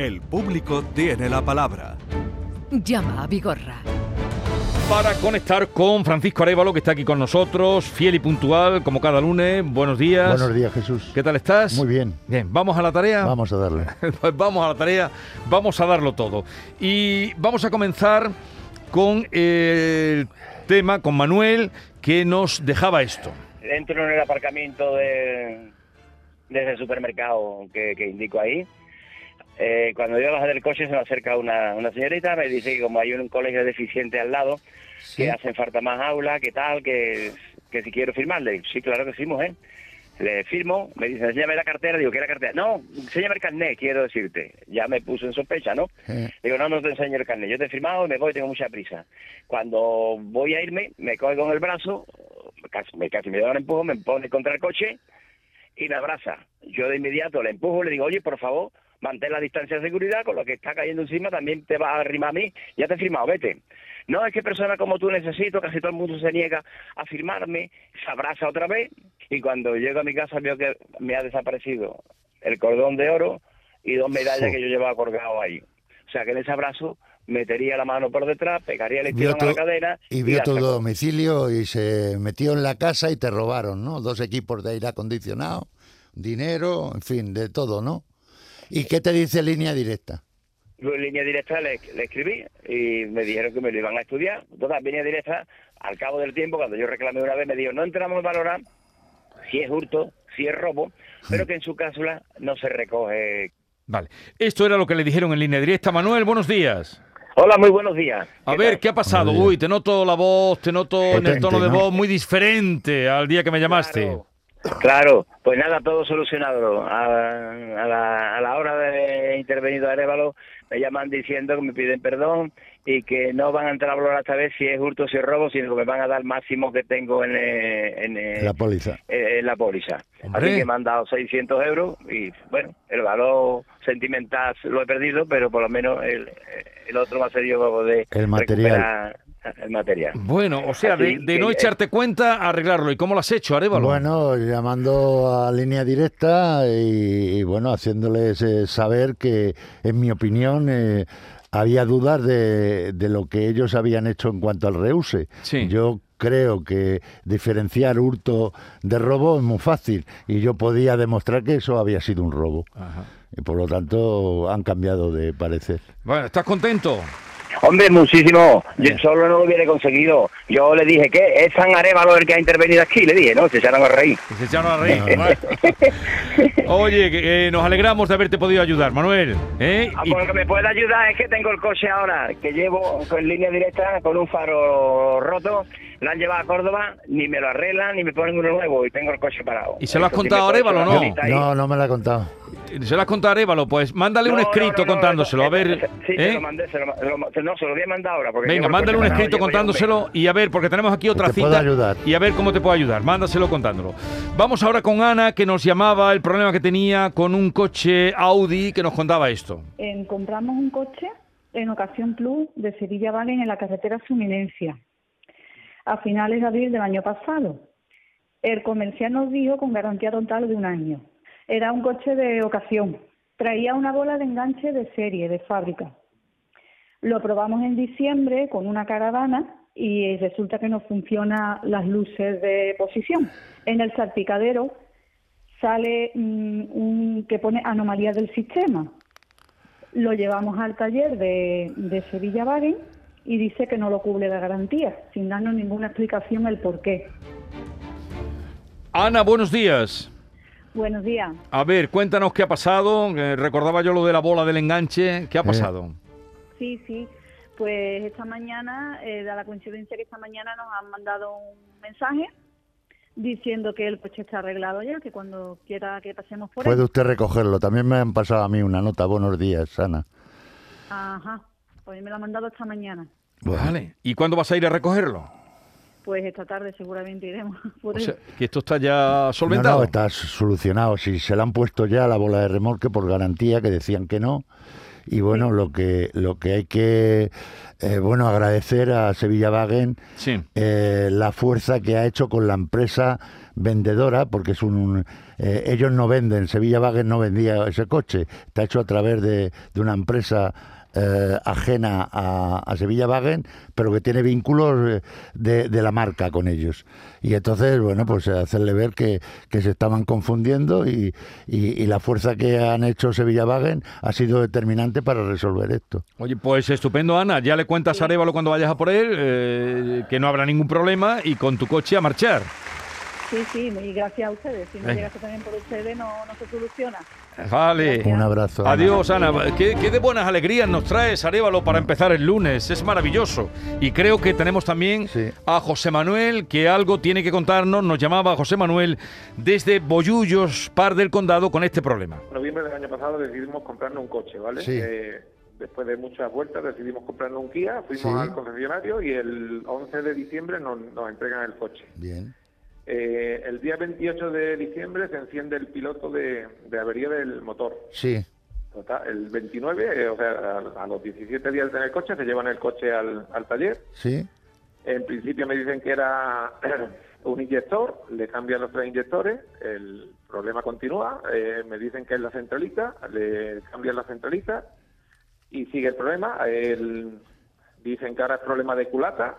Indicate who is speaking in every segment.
Speaker 1: El público tiene la palabra.
Speaker 2: Llama a Vigorra.
Speaker 3: Para conectar con Francisco Arevalo, que está aquí con nosotros, fiel y puntual, como cada lunes. Buenos días.
Speaker 4: Buenos días, Jesús.
Speaker 3: ¿Qué tal estás?
Speaker 4: Muy bien.
Speaker 3: Bien, ¿vamos a la tarea?
Speaker 4: Vamos a darle.
Speaker 3: pues vamos a la tarea, vamos a darlo todo. Y vamos a comenzar con el tema, con Manuel, que nos dejaba esto.
Speaker 5: Entro en el aparcamiento de, desde el supermercado que, que indico ahí. Eh, cuando yo bajo del coche se me acerca una, una señorita, me dice que como hay un colegio deficiente al lado, que hacen falta más aulas, que tal, que, que si quiero firmarle. Sí, claro que sí, mujer. Le firmo, me dice, enséñame la cartera, digo, ¿qué es la cartera? No, enséñame el carnet, quiero decirte. Ya me puso en sospecha, ¿no? Digo, no, no te enseño el carnet, yo te he firmado y me voy, tengo mucha prisa. Cuando voy a irme, me coge con el brazo, casi me, casi me da un empujón, me pone contra el coche y me abraza. Yo de inmediato le empujo, le digo, oye, por favor, mantén la distancia de seguridad, con lo que está cayendo encima también te va a arrimar a mí, ya te he firmado, vete. No, es que persona como tú necesito, casi todo el mundo se niega a firmarme, se abraza otra vez y cuando llego a mi casa veo que me ha desaparecido el cordón de oro y dos medallas que yo llevaba colgado ahí. O sea que en ese abrazo metería la mano por detrás, pegaría el estirón a la cadena.
Speaker 4: Y vio tu domicilio y se metió en la casa y te robaron, ¿no? Dos equipos de aire acondicionado, dinero, en fin, de todo, ¿no? ¿Y qué te dice línea directa?
Speaker 5: En línea directa le, le, escribí y me dijeron que me lo iban a estudiar. Entonces, línea directa, al cabo del tiempo, cuando yo reclamé una vez, me dijo, no entramos a valorar si es hurto, si es robo, pero que en su cápsula no se recoge.
Speaker 3: Vale. Esto era lo que le dijeron en línea directa. Manuel, buenos días.
Speaker 5: Hola, muy buenos días.
Speaker 3: A ver, ¿qué ha pasado? Uy, te noto la voz, te noto en el tono de voz muy diferente al día que me llamaste.
Speaker 5: Claro. Claro, pues nada, todo solucionado. A, a, la, a la, hora de intervenir a Arevalo, me llaman diciendo que me piden perdón y que no van a entrar a valorar esta vez si es hurto o si es robo, sino que me van a dar el máximo que tengo en, en, en
Speaker 4: la póliza.
Speaker 5: En, la póliza. Así que me han dado 600 euros y bueno, el valor sentimental lo he perdido, pero por lo menos el, el otro más serio de
Speaker 4: el material
Speaker 5: el material.
Speaker 3: Bueno, o sea, de, de, no echarte cuenta, arreglarlo. ¿Y cómo lo has hecho, Arevalo?
Speaker 4: Bueno, llamando a línea directa y, y bueno, haciéndoles eh, saber que, en mi opinión, eh, había dudas de, de, lo que ellos habían hecho en cuanto al reuse.
Speaker 3: Sí.
Speaker 4: Yo creo que diferenciar hurto de robo es muy fácil y yo podía demostrar que eso había sido un robo.
Speaker 3: Ajá.
Speaker 4: Y por lo tanto han cambiado de parecer.
Speaker 3: Bueno, ¿estás contento?
Speaker 5: Hombre, muchísimo. Yo solo no lo hubiera conseguido. Yo le dije, ¿qué? ¿Es San Arevalo el que ha intervenido aquí? Le dije, no, se echaron a reír.
Speaker 3: Se echaron a reír. Oye, que, eh, nos alegramos de haberte podido ayudar, Manuel. ¿eh?
Speaker 5: Ah, lo que me puede ayudar es que tengo el coche ahora, que llevo en línea directa con un faro roto. La han llevado a Córdoba, ni me lo arreglan, ni me ponen uno nuevo y tengo el coche parado.
Speaker 3: ¿Y se lo has contado a Arevalo o no?
Speaker 4: No, no me lo ha contado.
Speaker 3: ¿Se lo has contado a Arevalo? Pues mándale no, un escrito
Speaker 5: no, no,
Speaker 3: contándoselo, a ver.
Speaker 5: Sí,
Speaker 3: ¿eh?
Speaker 5: se lo mandé, se lo, lo, no, se lo voy a mandar ahora. Porque
Speaker 3: Venga, mándale un escrito contándoselo y a ver, porque tenemos aquí otra
Speaker 4: te
Speaker 3: cita.
Speaker 4: puedo ayudar.
Speaker 3: Y a ver cómo te puedo ayudar. Mándaselo contándolo. Vamos ahora con Ana, que nos llamaba el problema que tenía con un coche Audi, que nos contaba esto.
Speaker 6: Eh, compramos un coche en Ocasión Plus de Sevilla Valen en la carretera Suminencia a finales de abril del año pasado. El comercial nos dijo con garantía total de un año. Era un coche de ocasión. Traía una bola de enganche de serie, de fábrica. Lo probamos en diciembre con una caravana y resulta que no funcionan las luces de posición. En el salpicadero sale mmm, un que pone anomalía del sistema. Lo llevamos al taller de, de Sevilla Wagen y dice que no lo cubre la garantía, sin darnos ninguna explicación el por qué.
Speaker 3: Ana, buenos días.
Speaker 6: Buenos días.
Speaker 3: A ver, cuéntanos qué ha pasado. Eh, recordaba yo lo de la bola del enganche. ¿Qué ha pasado?
Speaker 6: Sí, sí. Pues esta mañana, eh, da la coincidencia que esta mañana nos han mandado un mensaje diciendo que el coche está arreglado ya, que cuando quiera que pasemos por
Speaker 4: Puede
Speaker 6: él.
Speaker 4: usted recogerlo. También me han pasado a mí una nota. Buenos días, Ana.
Speaker 6: Ajá. Pues me lo han mandado esta mañana.
Speaker 3: Vale. ¿Y cuándo vas a ir a recogerlo?
Speaker 6: Pues esta tarde seguramente iremos. Por
Speaker 3: O sea, que esto está ya
Speaker 4: No,
Speaker 3: solventado.
Speaker 4: no, está solucionado. Si se le han puesto ya la bola de remolque por garantía, que decían que no. Y bueno, lo que lo que hay que eh, bueno agradecer a Sevilla Wagen
Speaker 3: Sí.
Speaker 4: eh, la fuerza que ha hecho con la empresa vendedora, porque es un... eh, ellos no venden, Sevilla Wagen no vendía ese coche, está hecho a través de, de una empresa eh, ajena a, Sevilla Wagen, pero que tiene vínculos eh, de, de la marca con ellos. Y entonces, bueno, pues hacerle ver que, se estaban confundiendo y la fuerza que han hecho Sevilla Wagen ha sido determinante para resolver esto.
Speaker 3: Oye, pues estupendo, Ana. Ya le cuentas a Arevalo cuando vayas a por él eh, que no habrá ningún problema y con tu coche a marchar.
Speaker 6: Sí, sí, y gracias a ustedes. Si no llegase también por ustedes, no, no se soluciona.
Speaker 3: Vale.
Speaker 4: Un abrazo. Ana.
Speaker 3: Adiós, Ana. ¿Qué, qué de buenas alegrías nos traes, Arevalo, para empezar el lunes? Es maravilloso. Y creo que tenemos también
Speaker 4: Sí.
Speaker 3: a José Manuel, que algo tiene que contarnos. Nos llamaba José Manuel desde Bollullos, Par del Condado, con este problema.
Speaker 7: En noviembre del año pasado decidimos comprarnos un coche, ¿vale?
Speaker 4: Sí.
Speaker 7: Eh, después de muchas vueltas decidimos comprarnos un Kia, fuimos
Speaker 4: Sí.
Speaker 7: al concesionario y el 11 de diciembre nos, nos entregan el coche.
Speaker 4: Bien.
Speaker 7: Eh, el día 28 de diciembre se enciende el piloto de, de avería del motor.
Speaker 4: Sí,
Speaker 7: Total, el 29, eh, o sea, a, a los 17 días de tener el coche, se llevan el coche al, al taller.
Speaker 4: sí,
Speaker 7: En principio me dicen que era un inyector, le cambian los tres inyectores, el problema continúa, eh, me dicen que es la centralita, le cambian la centralita y sigue el problema. El- dicen que ahora es problema de culata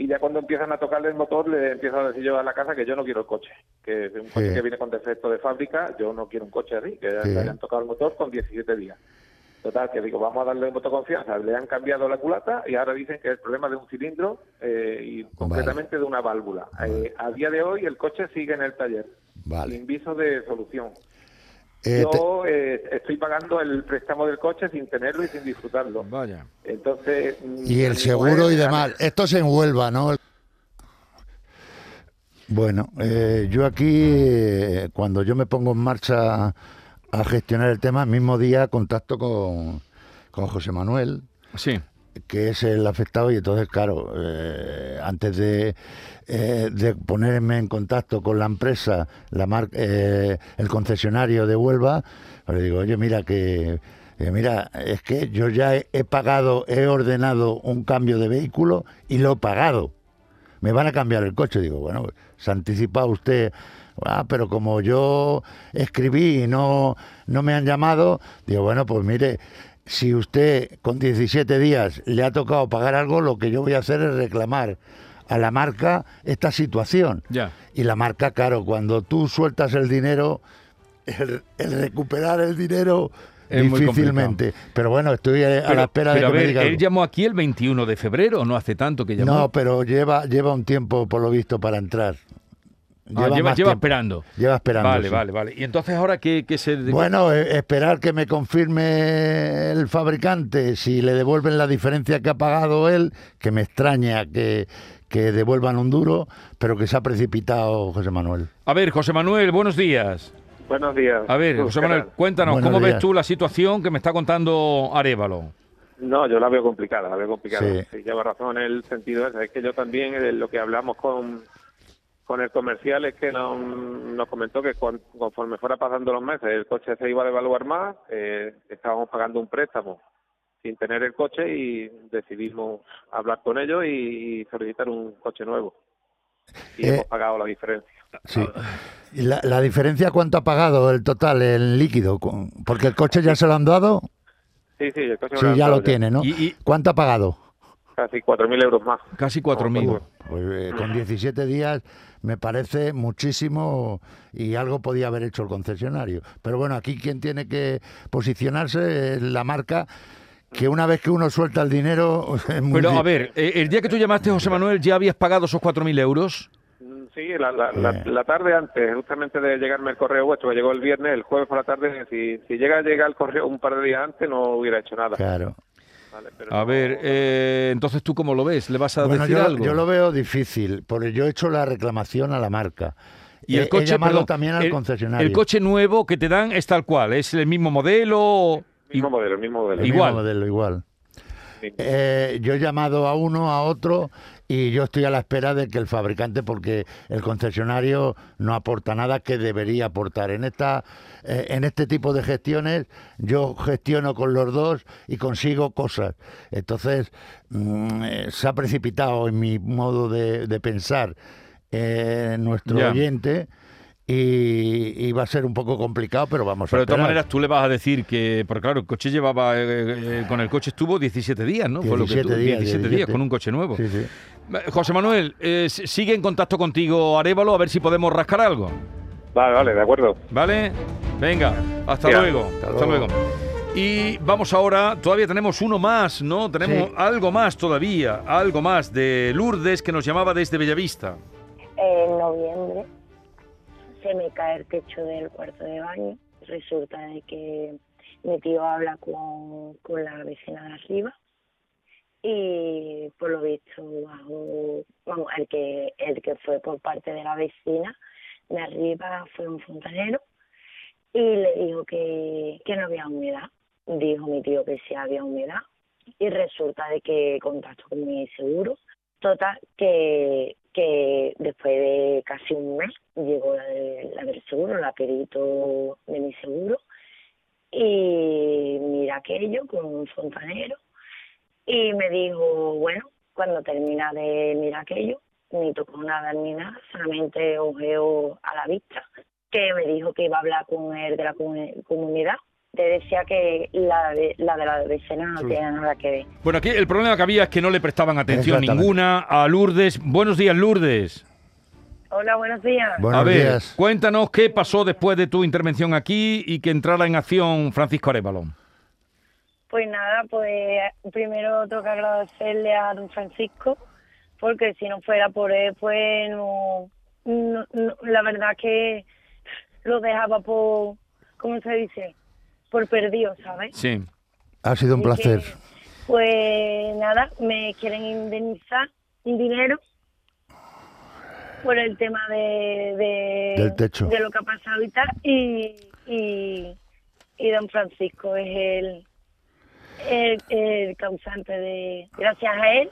Speaker 7: y ya cuando empiezan a tocarle el motor le empiezo a decir yo a la casa que yo no quiero el coche, que es un coche
Speaker 4: Sí.
Speaker 7: que viene con defecto de fábrica, yo no quiero un coche así, que
Speaker 4: Sí.
Speaker 7: le hayan tocado el motor con 17 días. Total, que digo, vamos a darle de confianza. Le han cambiado la culata y ahora dicen que es el problema de un cilindro eh, y concretamente de una válvula. Eh, a día de hoy el coche sigue en el taller,
Speaker 4: vale.
Speaker 7: sin viso de solución.
Speaker 4: Eh, te-
Speaker 7: Yo eh, estoy pagando el préstamo del coche sin tenerlo y sin disfrutarlo.
Speaker 3: Vaya.
Speaker 7: Entonces. mm,
Speaker 4: Y el seguro y demás. Esto se envuelva, ¿no? Bueno, eh, yo aquí, eh, cuando yo me pongo en marcha a gestionar el tema, el mismo día contacto con, con José Manuel,
Speaker 3: Sí.
Speaker 4: Que es el afectado, y entonces, claro, eh, antes de, eh, de ponerme en contacto con la empresa, la mar- eh, el concesionario de Huelva, pues le digo, oye, mira que... mira, es que yo ya he, pagado, he ordenado un cambio de vehículo y lo he pagado. Me van a cambiar el coche. Digo, bueno, se ha anticipado usted. Ah, pero como yo escribí y no, no me han llamado, digo, bueno, pues mire, si usted con 17 días le ha tocado pagar algo, lo que yo voy a hacer es reclamar a la marca esta situación.
Speaker 3: Ya.
Speaker 4: Y la marca, claro, cuando tú sueltas el dinero, el, el recuperar el dinero
Speaker 3: Es muy
Speaker 4: difícilmente. Pero bueno, estoy a, la espera de que
Speaker 3: a ver,
Speaker 4: diga
Speaker 3: él llamó aquí el 21 de febrero, no hace tanto que llamó.
Speaker 4: No, pero lleva, lleva un tiempo, por lo visto, para entrar.
Speaker 3: Ah, lleva, esperando.
Speaker 4: Lleva esperando.
Speaker 3: Vale,
Speaker 4: sí.
Speaker 3: vale, vale. Y entonces ahora qué, qué se...
Speaker 4: Bueno, eh, esperar que me confirme el fabricante si le devuelven la diferencia que ha pagado él, que me extraña que, que devuelvan un duro, pero que se ha precipitado José Manuel.
Speaker 3: A ver, José Manuel, buenos días.
Speaker 7: Buenos días.
Speaker 3: A ver, José
Speaker 7: ¿qué
Speaker 3: Manuel, cuéntanos,
Speaker 4: Buenos
Speaker 3: ¿cómo ves tú la situación que me está contando Arevalo?
Speaker 7: No, yo la veo complicada, la veo complicada.
Speaker 4: Sí.
Speaker 7: Sí. lleva razón en el sentido ese. Es que yo también, eh, lo que hablamos con, con el comercial, es que nos, nos comentó que con- conforme fuera pasando los meses, el coche se iba a devaluar más, eh, estábamos pagando un préstamo sin tener el coche y decidimos hablar con ellos y, solicitar un coche nuevo. Y
Speaker 4: Eh,
Speaker 7: hemos pagado la diferencia.
Speaker 4: Sí. ¿Y la, la diferencia cuánto ha pagado el total, el líquido? Porque el coche ya se lo han dado.
Speaker 7: Sí, sí, el coche
Speaker 4: Sí, ya lo tiene, ¿no?
Speaker 3: Y- y-
Speaker 4: ¿Cuánto ha pagado?
Speaker 7: Casi 4.000 euros más.
Speaker 3: Casi 4.000.
Speaker 4: Pues eh, con 17 días me parece muchísimo y algo podía haber hecho el concesionario. Pero bueno, aquí quien tiene que posicionarse es la marca, que una vez que uno suelta el dinero... Es muy
Speaker 3: Pero a ver, eh, el día que tú llamaste, José Manuel, ¿ya habías pagado esos 4.000 euros?
Speaker 7: Mm, Sí, la, la, la,
Speaker 4: Bien.
Speaker 7: la tarde antes, justamente de llegarme el correo vuestro, que llegó el viernes, el jueves por la tarde, si, si llega a llegar el correo un par de días antes, no hubiera hecho nada.
Speaker 4: Claro.
Speaker 7: Vale, pero
Speaker 3: A
Speaker 7: no-
Speaker 3: ver, eh, entonces tú cómo lo ves? ¿Le vas a
Speaker 4: Bueno,
Speaker 3: decir
Speaker 4: yo,
Speaker 3: algo?
Speaker 4: yo lo veo difícil, porque yo he hecho la reclamación a la marca.
Speaker 3: Y el
Speaker 4: He-
Speaker 3: coche,
Speaker 4: he llamado
Speaker 3: perdón,
Speaker 4: también al
Speaker 3: el-
Speaker 4: concesionario.
Speaker 3: El coche nuevo que te dan es tal cual, es el mismo modelo.
Speaker 7: mismo modelo, el mismo modelo.
Speaker 4: El
Speaker 3: igual.
Speaker 4: mismo modelo, igual.
Speaker 7: Sí.
Speaker 4: Eh, yo he llamado a uno, a otro, y yo estoy a la espera de que el fabricante, porque el concesionario no aporta nada que debería aportar. En esta, eh, en este tipo de gestiones, yo gestiono con los dos y consigo cosas. Entonces, mm, eh, se ha precipitado en mi modo de, de pensar eh, nuestro oyente y, y va a ser un poco complicado, pero vamos
Speaker 3: Pero
Speaker 4: a
Speaker 3: de todas maneras tú le vas a decir que, porque claro, el coche llevaba, eh, eh, con el coche estuvo 17 días, ¿no? Fue lo que
Speaker 4: 17
Speaker 3: tú-
Speaker 4: días,
Speaker 3: 17 días
Speaker 4: 17.
Speaker 3: con un coche nuevo.
Speaker 4: Sí, sí.
Speaker 3: Eh, José Manuel, eh, sigue en contacto contigo Arevalo a ver si podemos rascar algo.
Speaker 8: Vale, vale, de acuerdo.
Speaker 3: ¿Vale? Venga, hasta luego. Hasta, luego.
Speaker 4: luego.
Speaker 3: Y vamos ahora, todavía tenemos uno más, ¿no? Tenemos
Speaker 4: Sí.
Speaker 3: algo más todavía, algo más de Lourdes que nos llamaba desde Bellavista.
Speaker 9: En noviembre se me cae el techo del cuarto de baño. Resulta de que mi tío habla con, con la vecina de arriba y por lo visto bajo, el que el que fue por parte de la vecina de arriba fue un fontanero y le dijo que, que no había humedad. Dijo mi tío que sí había humedad y resulta de que contacto con mi seguro Total, que, que después de casi un mes llegó la, de- la del seguro, la perito de mi seguro, y mira aquello con un fontanero, y me dijo, bueno, cuando termina de mirar aquello, ni tocó nada ni nada, solamente ojeo a la vista, que me dijo que iba a hablar con él de la comu- comunidad. Te decía que la de la, de la vecina no tiene nada que ver.
Speaker 3: Bueno, aquí el problema que había es que no le prestaban atención ninguna a Lourdes. Buenos días, Lourdes.
Speaker 9: Hola, buenos días.
Speaker 4: Buenos
Speaker 3: a ver,
Speaker 4: días.
Speaker 3: cuéntanos qué pasó después de tu intervención aquí y que entrara en acción Francisco Arevalo.
Speaker 9: Pues nada, pues primero tengo que agradecerle a don Francisco, porque si no fuera por él, pues no, no- no- la verdad que lo dejaba por, ¿cómo se dice? Por perdido, ¿sabes?
Speaker 3: Sí.
Speaker 4: Ha sido un placer.
Speaker 9: que, pues nada, me quieren indemnizar un dinero por el tema de, de,
Speaker 4: Del techo.
Speaker 9: de lo que ha pasado y tal, y, y, y don Francisco es el, el, el causante de, gracias a él,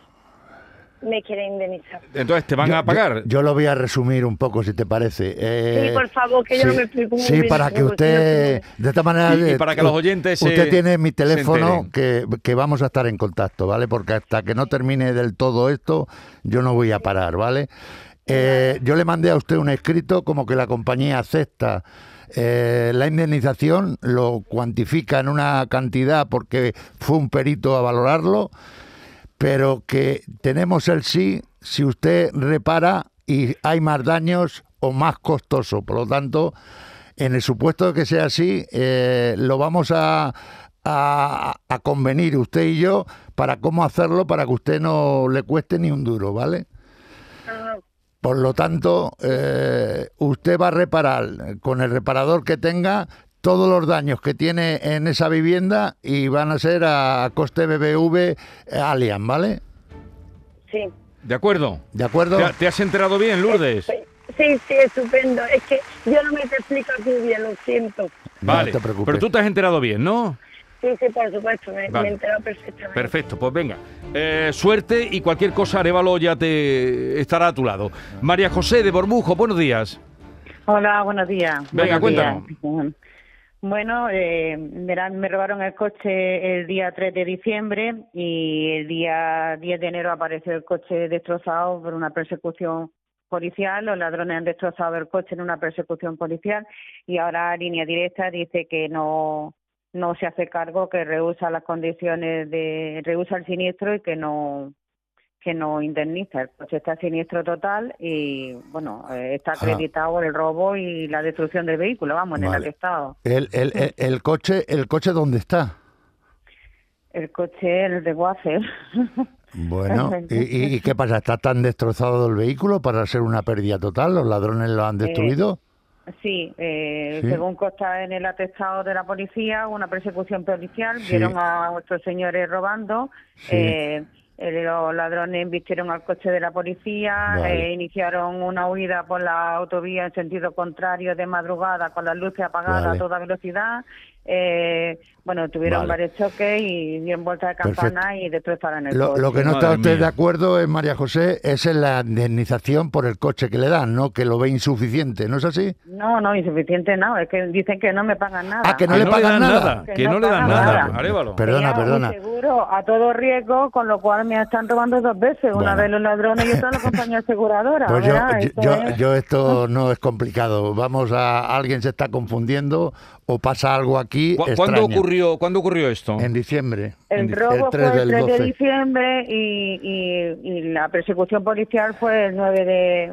Speaker 9: me quiere indemnizar.
Speaker 3: Entonces, ¿te van
Speaker 4: Yo-
Speaker 3: a pagar?
Speaker 4: Yo, yo lo voy a resumir un poco, si te parece. Eh,
Speaker 9: Sí, por favor, que yo no me explico muy
Speaker 4: Sí,
Speaker 9: bien,
Speaker 4: para que usted, de esta manera...
Speaker 3: Y- y
Speaker 4: eh,
Speaker 3: para que los oyentes se-
Speaker 4: Usted tiene mi teléfono, que, que vamos a estar en contacto, ¿vale? Porque hasta que no termine del todo esto, yo no voy a parar, ¿vale? Eh, yo le mandé a usted un escrito como que la compañía acepta eh, la indemnización, lo cuantifica en una cantidad porque fue un perito a valorarlo, pero que tenemos el sí si usted repara y hay más daños o más costoso. Por lo tanto, en el supuesto de que sea así, eh, lo vamos a, a, a convenir usted y yo para cómo hacerlo para que usted no le cueste ni un duro, ¿vale? Por lo tanto, eh, usted va a reparar con el reparador que tenga todos los daños que tiene en esa vivienda y van a ser a coste BBV Allian, ¿vale?
Speaker 9: sí.
Speaker 3: ¿De acuerdo?
Speaker 4: ¿De acuerdo?
Speaker 3: ¿Te, ha- te has enterado bien, Lourdes?
Speaker 9: Sí, sí, estupendo. Es que yo no me te explico aquí bien, lo siento.
Speaker 4: No
Speaker 3: Vale.
Speaker 4: te preocupes.
Speaker 3: Pero tú te has enterado bien, ¿no?
Speaker 9: Sí, sí, por supuesto, me,
Speaker 3: Vale.
Speaker 9: me he enterado perfectamente.
Speaker 3: Perfecto, pues venga. Eh, suerte y cualquier cosa, Arevalo ya te estará a tu lado. María José de Borbujo, buenos días.
Speaker 10: Hola, buenos días.
Speaker 3: Venga,
Speaker 10: Buenos días. Bueno, eh, me robaron el coche el día 3 de diciembre y el día 10 de enero apareció el coche destrozado por una persecución policial. Los ladrones han destrozado el coche en una persecución policial y ahora Línea Directa dice que no no se hace cargo, que rehúsa las condiciones de rehúsa el siniestro y que no que no indemniza. El coche está siniestro total y, bueno, eh, está acreditado el robo y la destrucción del vehículo, vamos, en el atestado.
Speaker 4: El, el, el, el coche, ¿El coche dónde está?
Speaker 10: El coche, el de Wafer.
Speaker 4: Bueno, ¿y, qué pasa? ¿Está tan destrozado el vehículo para ser una pérdida total? ¿Los ladrones lo han destruido?
Speaker 10: Sí, eh,
Speaker 4: Sí.
Speaker 10: según consta en el atestado de la policía, una persecución policial,
Speaker 4: Sí.
Speaker 10: vieron a nuestros señores robando,
Speaker 4: Sí.
Speaker 10: Eh, los ladrones embistieron al coche de la policía,
Speaker 4: Vale.
Speaker 10: eh, iniciaron una huida por la autovía en sentido contrario de madrugada con las luces apagadas
Speaker 4: Vale.
Speaker 10: a toda velocidad, eh, bueno, tuvieron
Speaker 4: Vale.
Speaker 10: varios choques y dieron vueltas de campana y destrozaron el
Speaker 4: Lo,
Speaker 10: coche.
Speaker 4: lo que no está
Speaker 3: Madre
Speaker 4: usted
Speaker 3: mía.
Speaker 4: de acuerdo, es, María José, es en la indemnización por el coche que le dan, ¿no? Que lo ve insuficiente, ¿no es así?
Speaker 10: No, no, insuficiente no, es que dicen que no me pagan nada.
Speaker 4: Ah, que no le pagan
Speaker 3: dan
Speaker 4: nada.
Speaker 3: Que,
Speaker 10: Que
Speaker 3: no,
Speaker 10: no
Speaker 3: le dan nada.
Speaker 10: nada.
Speaker 3: Arévalo.
Speaker 4: Perdona, perdona.
Speaker 10: Seguro a todo riesgo, con lo cual me están robando dos veces, una
Speaker 4: Bueno.
Speaker 10: vez los ladrones y otra la compañía aseguradora.
Speaker 4: Pues yo, yo, yo,
Speaker 10: es-
Speaker 4: yo esto no es complicado. Vamos a alguien se está confundiendo o pasa algo aquí.
Speaker 3: ¿Cu- ¿Cuándo ocurrió, ¿Cuándo ocurrió esto?
Speaker 4: En diciembre.
Speaker 10: El robo
Speaker 4: 3
Speaker 10: fue el
Speaker 4: del
Speaker 10: 3 de
Speaker 4: 12.
Speaker 10: diciembre y, y, y la persecución policial fue el 9 de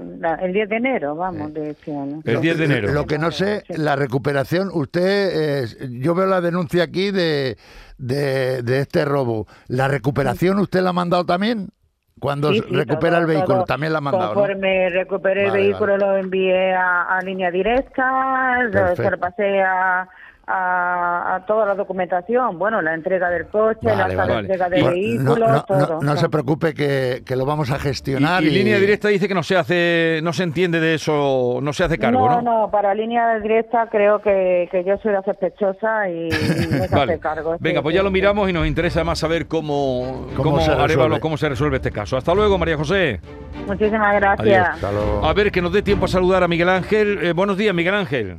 Speaker 10: el 10 de enero, vamos, de este año.
Speaker 3: El 10 de enero.
Speaker 4: Lo que no sé, la recuperación, usted, eh, yo veo la denuncia aquí de, de, de este robo. ¿La recuperación usted la ha mandado también? Cuando
Speaker 10: Sí, sí,
Speaker 4: recupera
Speaker 10: todo,
Speaker 4: el vehículo,
Speaker 10: todo.
Speaker 4: también la ha mandado, ¿no?
Speaker 10: Conforme recuperé
Speaker 4: Vale,
Speaker 10: el vehículo lo envié a, a línea directa, lo- se lo pasé a, a, a toda la documentación, bueno, la entrega del coche,
Speaker 4: Vale,
Speaker 10: la
Speaker 4: vale.
Speaker 10: entrega del
Speaker 4: Bueno,
Speaker 10: vehículo,
Speaker 4: no, no,
Speaker 10: todo.
Speaker 4: no, se preocupe que, que lo vamos a
Speaker 3: Y,
Speaker 4: gestionar.
Speaker 3: y línea directa dice que no se hace, no se entiende de eso, no se hace cargo, ¿no?
Speaker 10: no, no, para línea directa creo que, que yo soy la sospechosa y, y no se
Speaker 3: Vale.
Speaker 10: hace cargo.
Speaker 3: Venga,
Speaker 10: Sí,
Speaker 3: pues ya
Speaker 10: sí,
Speaker 3: lo miramos y nos interesa más saber cómo,
Speaker 4: ¿Cómo
Speaker 3: cómo,
Speaker 4: se
Speaker 3: cómo se resuelve este caso. Hasta luego, María José.
Speaker 10: Muchísimas gracias.
Speaker 3: Adiós.
Speaker 4: Hasta luego.
Speaker 3: A ver, que nos dé tiempo a saludar a Miguel Ángel. Eh, buenos días, Miguel Ángel.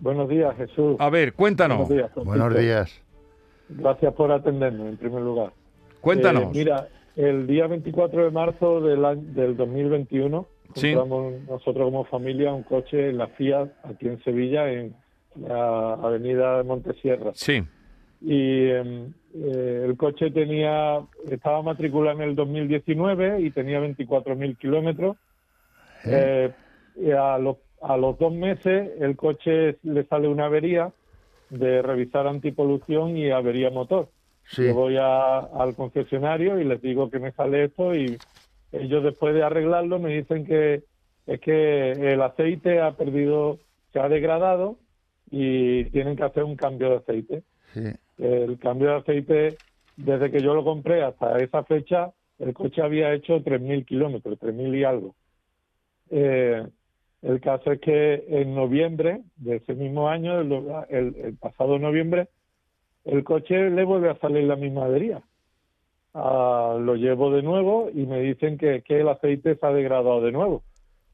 Speaker 8: Buenos días, Jesús.
Speaker 3: A ver, cuéntanos.
Speaker 8: Buenos días.
Speaker 4: Buenos días.
Speaker 8: Gracias por atendernos, en primer lugar.
Speaker 3: Cuéntanos.
Speaker 8: Eh, mira, el día 24 de marzo del, año- del 2021
Speaker 3: Sí.
Speaker 8: compramos nosotros como familia un coche en la Fiat aquí en Sevilla, en la avenida de Montesierra.
Speaker 3: Sí,
Speaker 8: Y em, eh, el coche tenía estaba matriculado en el 2019 y tenía 24.000 kilómetros. Eh, a, los, a los dos meses el coche le sale una avería de revisar antipolución y avería motor.
Speaker 4: Sí.
Speaker 8: Yo voy a- al concesionario y les digo que me sale esto y ellos después de arreglarlo me dicen que es que el aceite ha perdido, se ha degradado y tienen que hacer un cambio de aceite.
Speaker 4: Sí.
Speaker 8: El cambio de aceite, desde que yo lo compré hasta esa fecha, el coche había hecho 3.000 kilómetros, 3.000 y algo. Eh, el caso es que en noviembre de ese mismo año, el, el- el pasado noviembre, el coche le vuelve a salir la misma avería. Ah, lo llevo de nuevo y me dicen que, que el aceite se ha degradado de nuevo.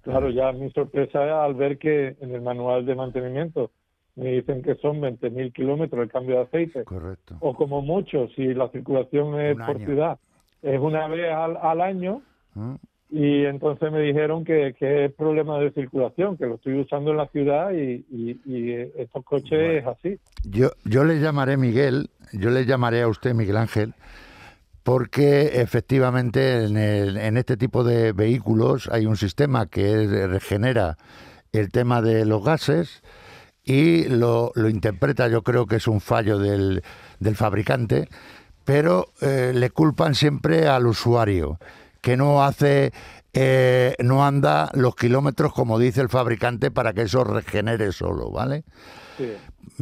Speaker 8: Claro, ya mi sorpresa es al ver que en el manual de mantenimiento me dicen que son 20.000 kilómetros el cambio de aceite
Speaker 4: Correcto.
Speaker 8: o como mucho, si la circulación es por ciudad, es una vez al, al año,
Speaker 4: ¿Mm?
Speaker 8: Y entonces me dijeron que, que es problema de circulación, que lo estoy usando en la ciudad y, y- y estos coches es así.
Speaker 4: Yo, yo le llamaré Miguel, yo le llamaré a usted Miguel Ángel, porque efectivamente en, el- en este tipo de vehículos hay un sistema que regenera el tema de los gases y lo, lo interpreta, yo creo que es un fallo del, del fabricante, pero eh, le culpan siempre al usuario, que no hace, eh, no anda los kilómetros como dice el fabricante para que eso regenere solo, ¿vale?
Speaker 8: Sí.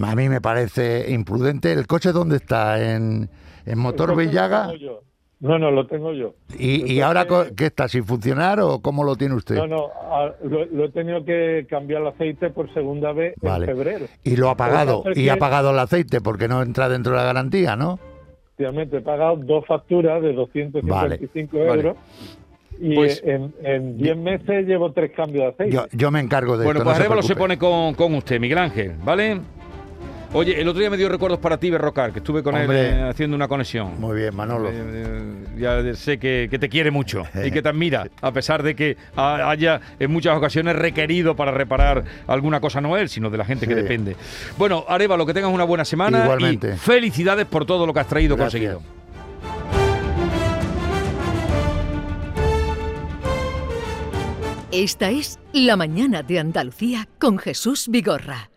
Speaker 4: A mí me parece imprudente. ¿El coche dónde está? ¿En, en Motor Villaga?
Speaker 8: yo. No, no, lo tengo yo.
Speaker 4: ¿Y, ahora qué está? ¿Sin funcionar o cómo lo tiene usted?
Speaker 8: No, no, a- lo, lo he tenido que cambiar el aceite por segunda vez
Speaker 4: Vale.
Speaker 8: en febrero.
Speaker 4: Y lo ha pagado. Y ha pagado el aceite porque no entra dentro de la garantía, ¿no?
Speaker 8: Efectivamente, he pagado dos facturas de 255
Speaker 3: Vale.
Speaker 8: euros y
Speaker 3: Pues-
Speaker 8: en, en 10 meses llevo tres cambios de aceite.
Speaker 4: Yo, yo me encargo de
Speaker 3: Bueno,
Speaker 4: esto.
Speaker 3: pues
Speaker 4: no se
Speaker 3: se pone con, con usted, Miguel Ángel, ¿vale? Oye, el otro día me dio recuerdos para ti, Berrocar, que estuve con
Speaker 4: Hombre.
Speaker 3: él eh, haciendo una conexión.
Speaker 4: Muy bien, Manolo.
Speaker 3: Eh, eh, ya sé que, que te quiere mucho y que te admira, a pesar de que ha- haya en muchas ocasiones requerido para reparar alguna cosa no él, sino de la gente que depende. Bueno, Arevalo, que tengas una buena semana
Speaker 4: Igualmente.
Speaker 3: y felicidades por todo lo que has traído
Speaker 4: Gracias.
Speaker 3: conseguido.
Speaker 2: Esta es La Mañana de Andalucía con Jesús Vigorra.